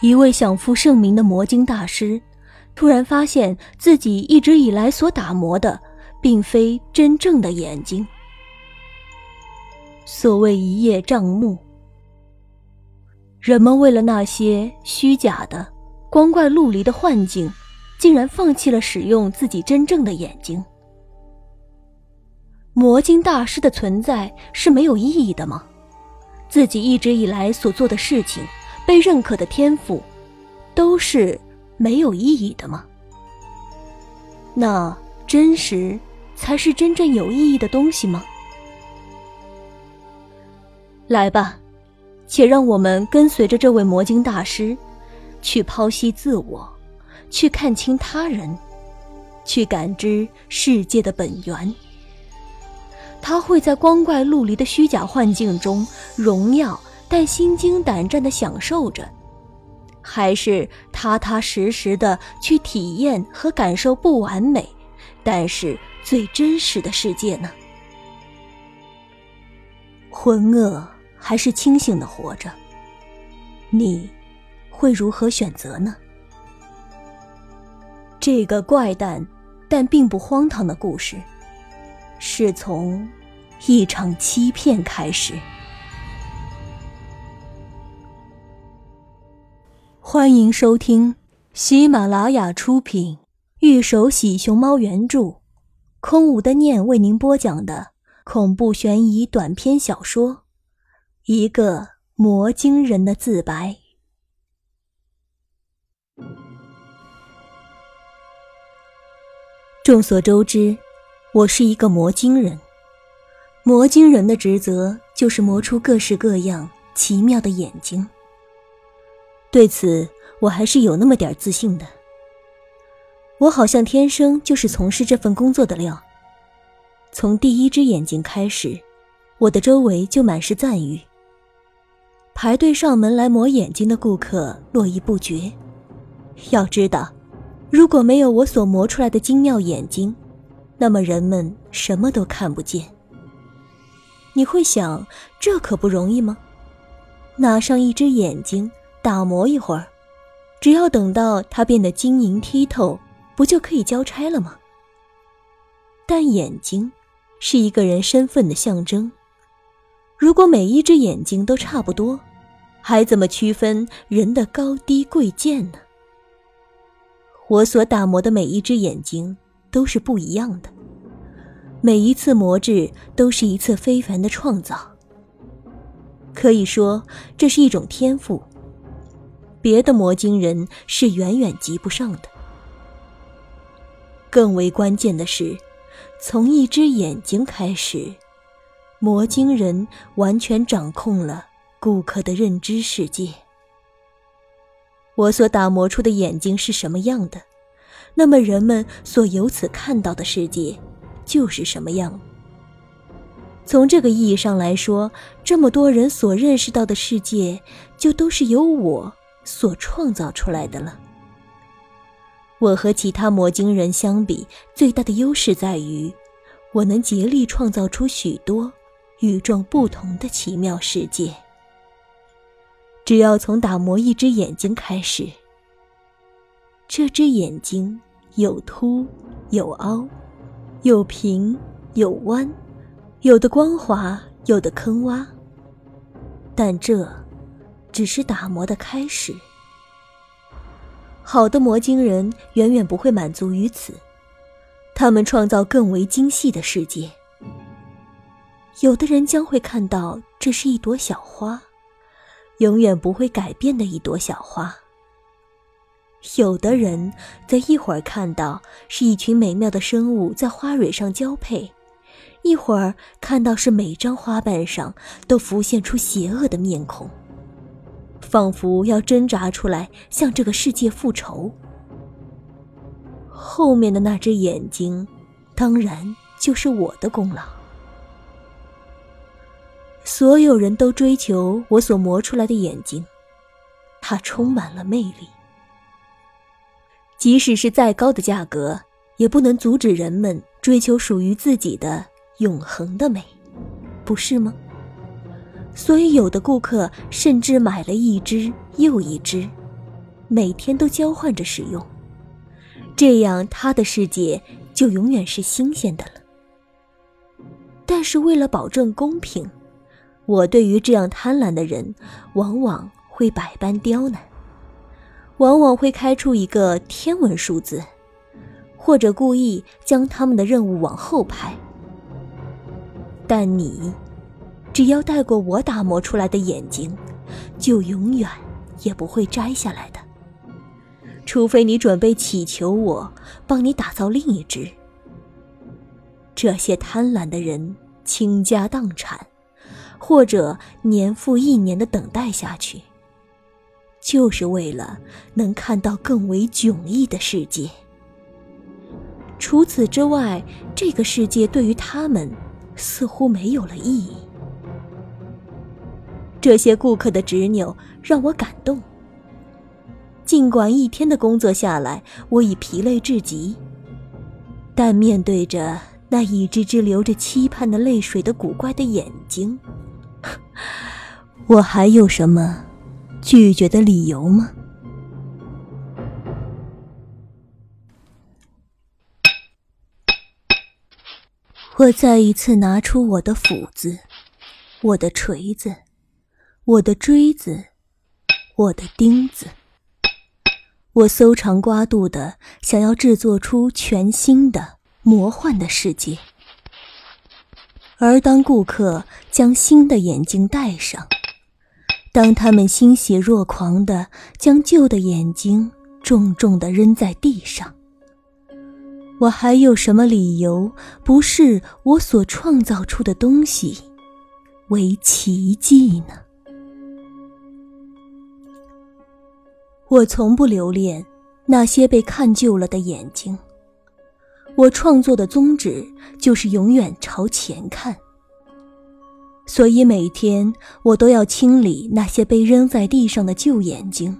一位享负盛名的魔晶大师，突然发现自己一直以来所打磨的，并非真正的眼睛。所谓一叶障目，人们为了那些虚假的、光怪陆离的幻境，竟然放弃了使用自己真正的眼睛。魔晶大师的存在是没有意义的吗？自己一直以来所做的事情。被认可的天赋，都是没有意义的吗？那真实才是真正有意义的东西吗？来吧，且让我们跟随着这位魔晶大师，去剖析自我，去看清他人，去感知世界的本源。他会在光怪陆离的虚假幻境中荣耀。但心惊胆战的享受着，还是踏踏实实的去体验和感受不完美，但是最真实的世界呢？浑噩还是清醒的活着？你会如何选择呢？这个怪诞但并不荒唐的故事，是从一场欺骗开始。欢迎收听喜马拉雅出品《玉手洗熊猫》原著，空无的念为您播讲的恐怖悬疑短篇小说《一个魔晶人的自白》。众所周知，我是一个魔晶人。魔晶人的职责就是磨出各式各样奇妙的眼睛。对此，我还是有那么点自信的。我好像天生就是从事这份工作的料。从第一只眼睛开始，我的周围就满是赞誉。排队上门来磨眼睛的顾客络绎不绝。要知道，如果没有我所磨出来的精妙眼睛，那么人们什么都看不见。你会想，这可不容易吗？拿上一只眼睛。打磨一会儿，只要等到它变得晶莹剔透，不就可以交差了吗？但眼睛是一个人身份的象征，如果每一只眼睛都差不多，还怎么区分人的高低贵贱呢？我所打磨的每一只眼睛都是不一样的，每一次磨制都是一次非凡的创造。可以说，这是一种天赋。别的魔晶人是远远及不上的。更为关键的是，从一只眼睛开始，魔晶人完全掌控了顾客的认知世界。我所打磨出的眼睛是什么样的，那么人们所由此看到的世界就是什么样。从这个意义上来说，这么多人所认识到的世界，就都是由我。所创造出来的了。我和其他魔晶人相比，最大的优势在于，我能竭力创造出许多与众不同的奇妙世界。只要从打磨一只眼睛开始，这只眼睛有凸有凹，有平有弯，有的光滑，有的坑洼，但这。只是打磨的开始。好的魔晶人远远不会满足于此，他们创造更为精细的世界。有的人将会看到这是一朵小花，永远不会改变的一朵小花。有的人则一会儿看到是一群美妙的生物在花蕊上交配，一会儿看到是每张花瓣上都浮现出邪恶的面孔。仿佛要挣扎出来，向这个世界复仇。后面的那只眼睛，当然就是我的功劳。所有人都追求我所磨出来的眼睛，它充满了魅力。即使是再高的价格，也不能阻止人们追求属于自己的永恒的美，不是吗？所以，有的顾客甚至买了一只又一只，每天都交换着使用，这样他的世界就永远是新鲜的了。但是为了保证公平，我对于这样贪婪的人，往往会百般刁难，往往会开出一个天文数字，或者故意将他们的任务往后排。但你，只要戴过我打磨出来的眼睛，就永远也不会摘下来的。除非你准备祈求我帮你打造另一只。这些贪婪的人倾家荡产，或者年复一年的等待下去，就是为了能看到更为迥异的世界。除此之外，这个世界对于他们似乎没有了意义。这些顾客的执拗让我感动。尽管一天的工作下来，我已疲累至极，但面对着……那一只只流着期盼的泪水的古怪的眼睛，我还有什么拒绝的理由吗？我再一次拿出我的斧子、我的锤子、我的锥子、我的钉子，我搜肠刮肚的想要制作出全新的。魔幻的世界。而当顾客将新的眼镜戴上，当他们欣喜若狂的将旧的眼睛重重的扔在地上，我还有什么理由不视我所创造出的东西为奇迹呢？我从不留恋那些被看旧了的眼睛。我创作的宗旨就是永远朝前看，所以每天我都要清理那些被扔在地上的旧眼睛。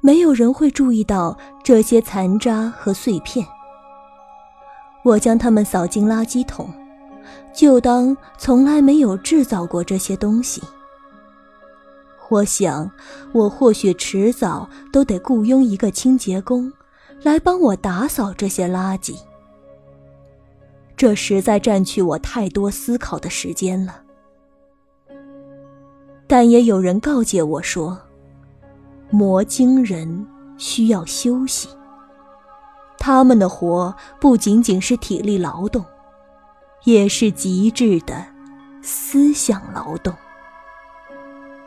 没有人会注意到这些残渣和碎片。我将它们扫进垃圾桶，就当从来没有制造过这些东西。我想，我或许迟早都得雇佣一个清洁工。来帮我打扫这些垃圾，这实在占据我太多思考的时间了。但也有人告诫我说，魔晶人需要休息。他们的活不仅仅是体力劳动，也是极致的思想劳动。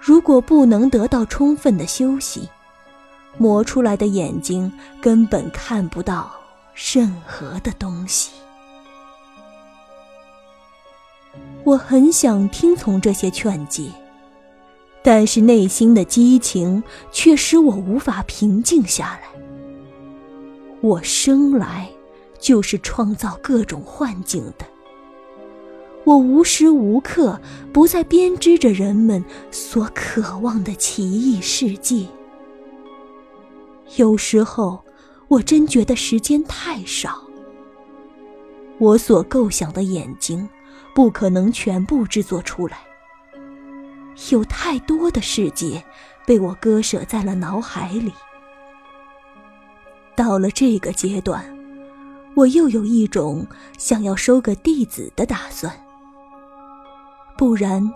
如果不能得到充分的休息，磨出来的眼睛根本看不到任何的东西。我很想听从这些劝诫，但是内心的激情却使我无法平静下来。我生来就是创造各种幻境的，我无时无刻不在编织着人们所渴望的奇异世界。有时候，我真觉得时间太少。我所构想的眼睛，不可能全部制作出来。有太多的世界被我割舍在了脑海里。到了这个阶段，我又有一种想要收个弟子的打算。不然，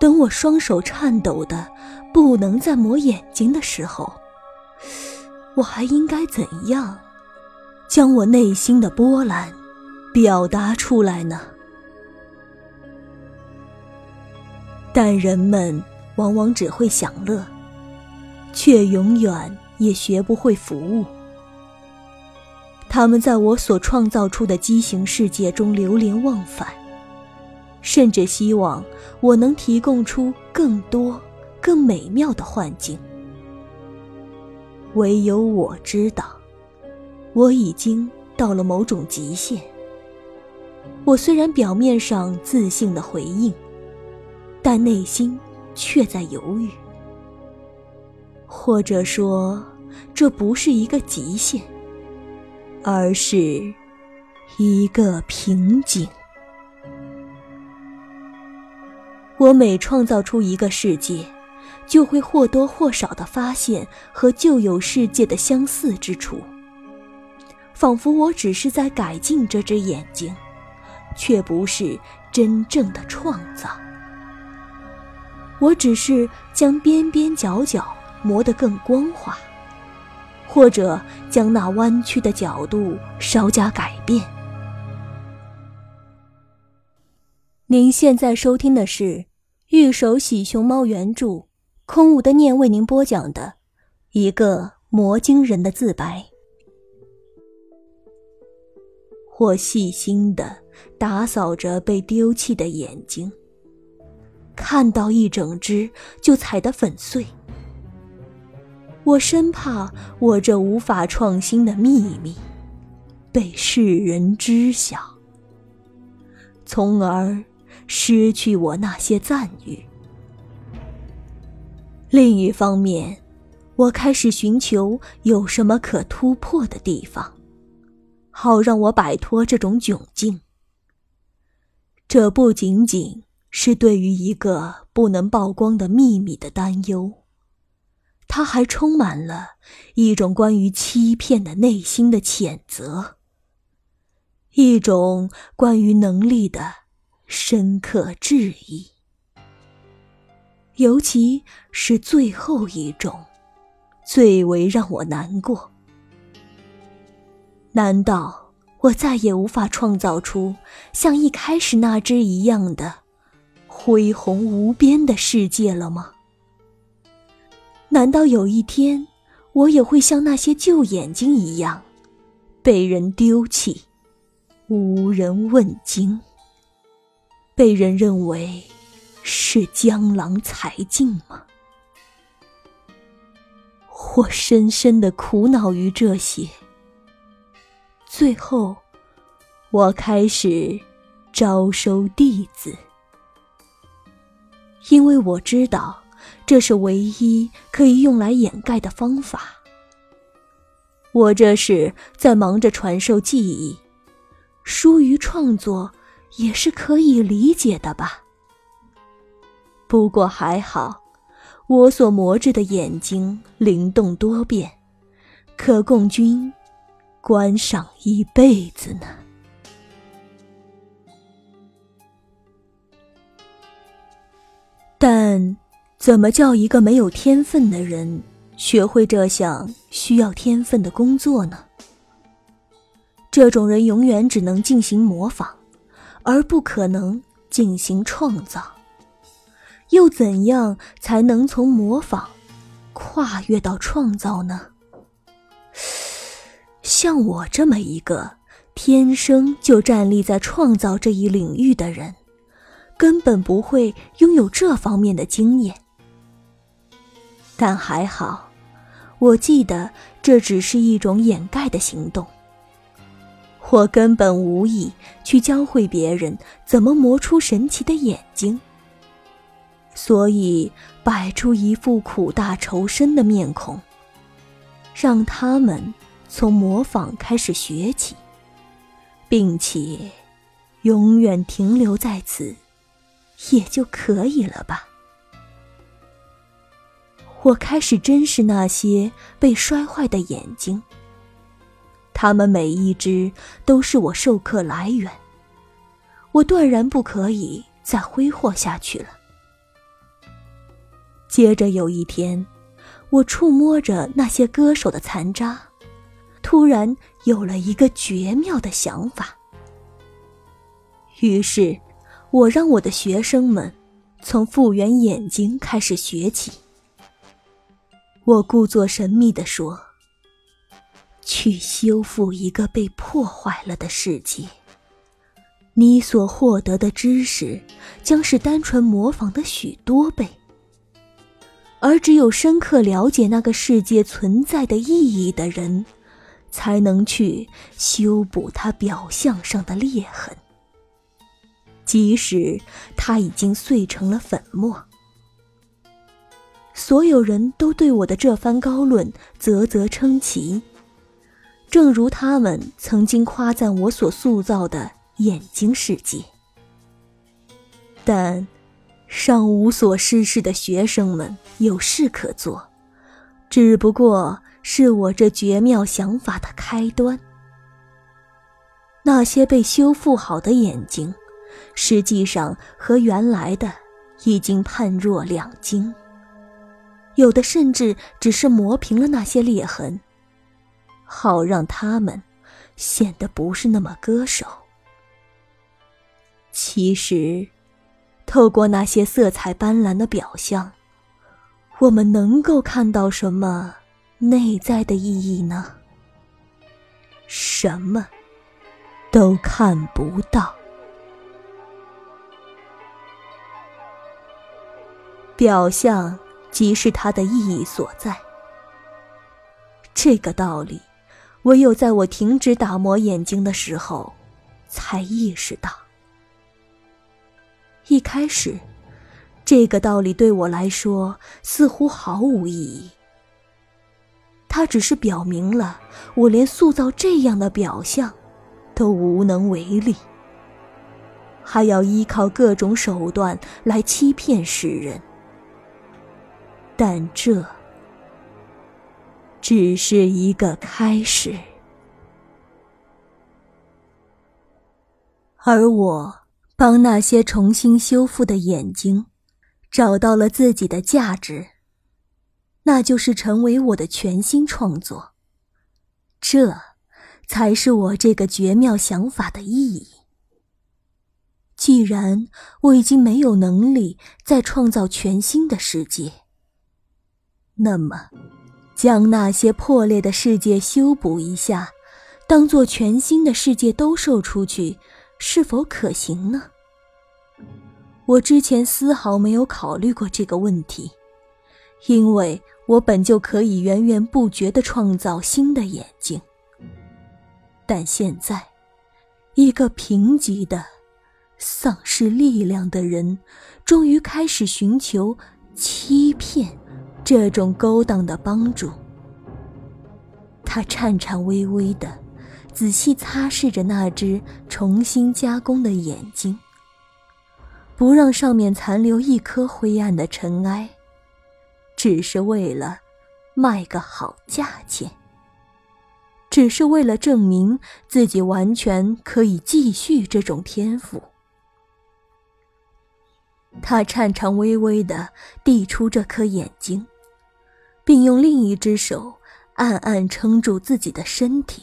等我双手颤抖的不能再抹眼睛的时候。我还应该怎样将我内心的波澜表达出来呢？但人们往往只会享乐，却永远也学不会服务。他们在我所创造出的畸形世界中流连忘返，甚至希望我能提供出更多、更美妙的幻境。唯有我知道，我已经到了某种极限。我虽然表面上自信的回应，但内心却在犹豫。或者说，这不是一个极限，而是一个瓶颈。我每创造出一个世界，就会或多或少的发现和旧有世界的相似之处。仿佛我只是在改进这只眼睛，却不是真正的创造。我只是将边边角角磨得更光滑，或者将那弯曲的角度稍加改变。您现在收听的是《玉手洗熊猫》原著，空无的念为您播讲的一个魔晶人的自白。我细心的打扫着被丢弃的眼睛，看到一整只就踩得粉碎。我生怕我这无法创新的秘密被世人知晓，从而失去我那些赞誉。另一方面，我开始寻求有什么可突破的地方。好让我摆脱这种窘境。这不仅仅是对于一个不能曝光的秘密的担忧，它还充满了一种关于欺骗的内心的谴责，一种关于能力的深刻质疑。尤其是最后一种，最为让我难过。难道我再也无法创造出像一开始那只一样的恢宏无边的世界了吗？难道有一天我也会像那些旧眼睛一样，被人丢弃，无人问津，被人认为是江郎才尽吗？我深深的苦恼于这些。最后，我开始招收弟子，因为我知道这是唯一可以用来掩盖的方法。我这是在忙着传授技艺，疏于创作也是可以理解的吧。不过还好，我所磨制的眼睛灵动多变，可供君。观赏一辈子呢。但怎么叫一个没有天分的人学会这项需要天分的工作呢？这种人永远只能进行模仿，而不可能进行创造。又怎样才能从模仿跨越到创造呢？像我这么一个天生就站立在创造这一领域的人，根本不会拥有这方面的经验。但还好，我记得这只是一种掩盖的行动。我根本无意去教会别人怎么磨出神奇的眼睛，所以摆出一副苦大仇深的面孔，让他们。从模仿开始学起，并且永远停留在此，也就可以了吧。我开始珍视那些被摔坏的眼睛，它们每一只都是我授课来源。我断然不可以再挥霍下去了。接着有一天，我触摸着那些歌手的残渣。突然有了一个绝妙的想法，于是，我让我的学生们从复原眼睛开始学起。我故作神秘地说：“去修复一个被破坏了的世界，你所获得的知识将是单纯模仿的许多倍，而只有深刻了解那个世界存在的意义的人。”才能去修补它表象上的裂痕，即使它已经碎成了粉末。所有人都对我的这番高论啧啧称奇，正如他们曾经夸赞我所塑造的眼睛世界。但，尚无所事事的学生们有事可做，只不过是我这绝妙想法的开端。那些被修复好的眼睛，实际上和原来的已经判若两经，有的甚至只是磨平了那些裂痕，好让他们显得不是那么割手。其实。透过那些色彩斑斓的表象，我们能够看到什么内在的意义呢？什么都看不到。表象即是它的意义所在。这个道理，唯有在我停止打磨眼睛的时候，才意识到。一开始，这个道理对我来说似乎毫无意义。它只是表明了我连塑造这样的表象都无能为力，还要依靠各种手段来欺骗世人。但这只是一个开始，而我。帮那些重新修复的眼睛，找到了自己的价值，那就是成为我的全新创作。这，才是我这个绝妙想法的意义。既然我已经没有能力再创造全新的世界，那么，将那些破裂的世界修补一下，当做全新的世界兜售出去。是否可行呢？我之前丝毫没有考虑过这个问题，因为我本就可以源源不绝地创造新的眼睛。但现在，一个贫瘠的、丧失力量的人，终于开始寻求欺骗这种勾当的帮助。他颤颤巍巍的。仔细擦拭着那只重新加工的眼睛，不让上面残留一颗灰暗的尘埃，只是为了卖个好价钱，只是为了证明自己完全可以继续这种天赋。他颤颤巍巍地递出这颗眼睛，并用另一只手暗暗撑住自己的身体。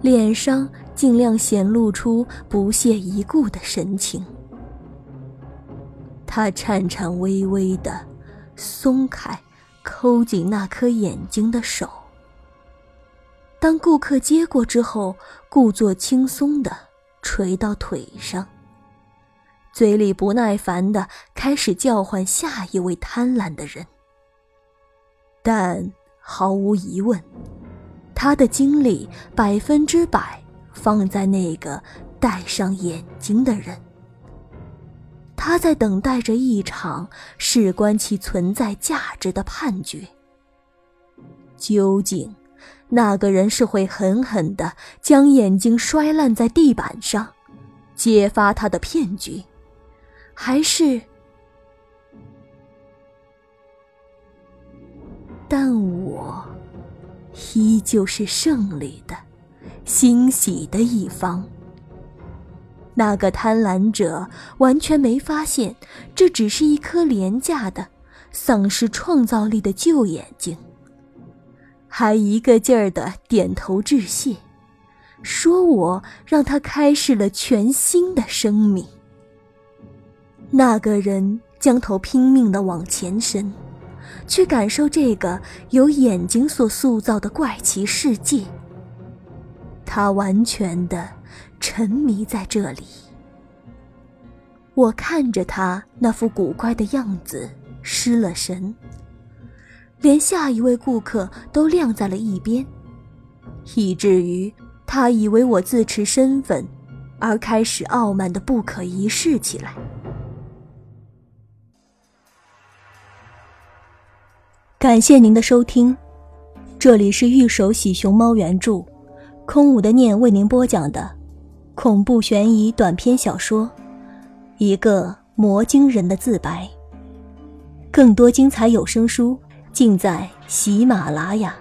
脸上尽量显露出不屑一顾的神情。他颤颤巍巍地松开抠紧那颗眼睛的手。当顾客接过之后，故作轻松地垂到腿上，嘴里不耐烦地开始叫唤下一位贪婪的人。但毫无疑问。他的精力百分之百放在那个戴上眼睛的人。他在等待着一场事关其存在价值的判决。究竟，那个人是会狠狠地将眼睛摔烂在地板上，揭发他的骗局，还是？但我。依旧是胜利的、欣喜的一方。那个贪婪者完全没发现，这只是一颗廉价的、丧失创造力的旧眼睛，还一个劲儿的点头致谢，说我让他开始了全新的生命。那个人将头拼命的往前伸。去感受这个由眼睛所塑造的怪奇世界。他完全的沉迷在这里。我看着他那副古怪的样子，失了神，连下一位顾客都晾在了一边，以至于他以为我自持身份，而开始傲慢的不可一世起来。感谢您的收听，这里是玉手洗熊猫原著，空无的念为您播讲的恐怖悬疑短篇小说《一个魔晶人的自白。更多精彩有声书尽在喜马拉雅。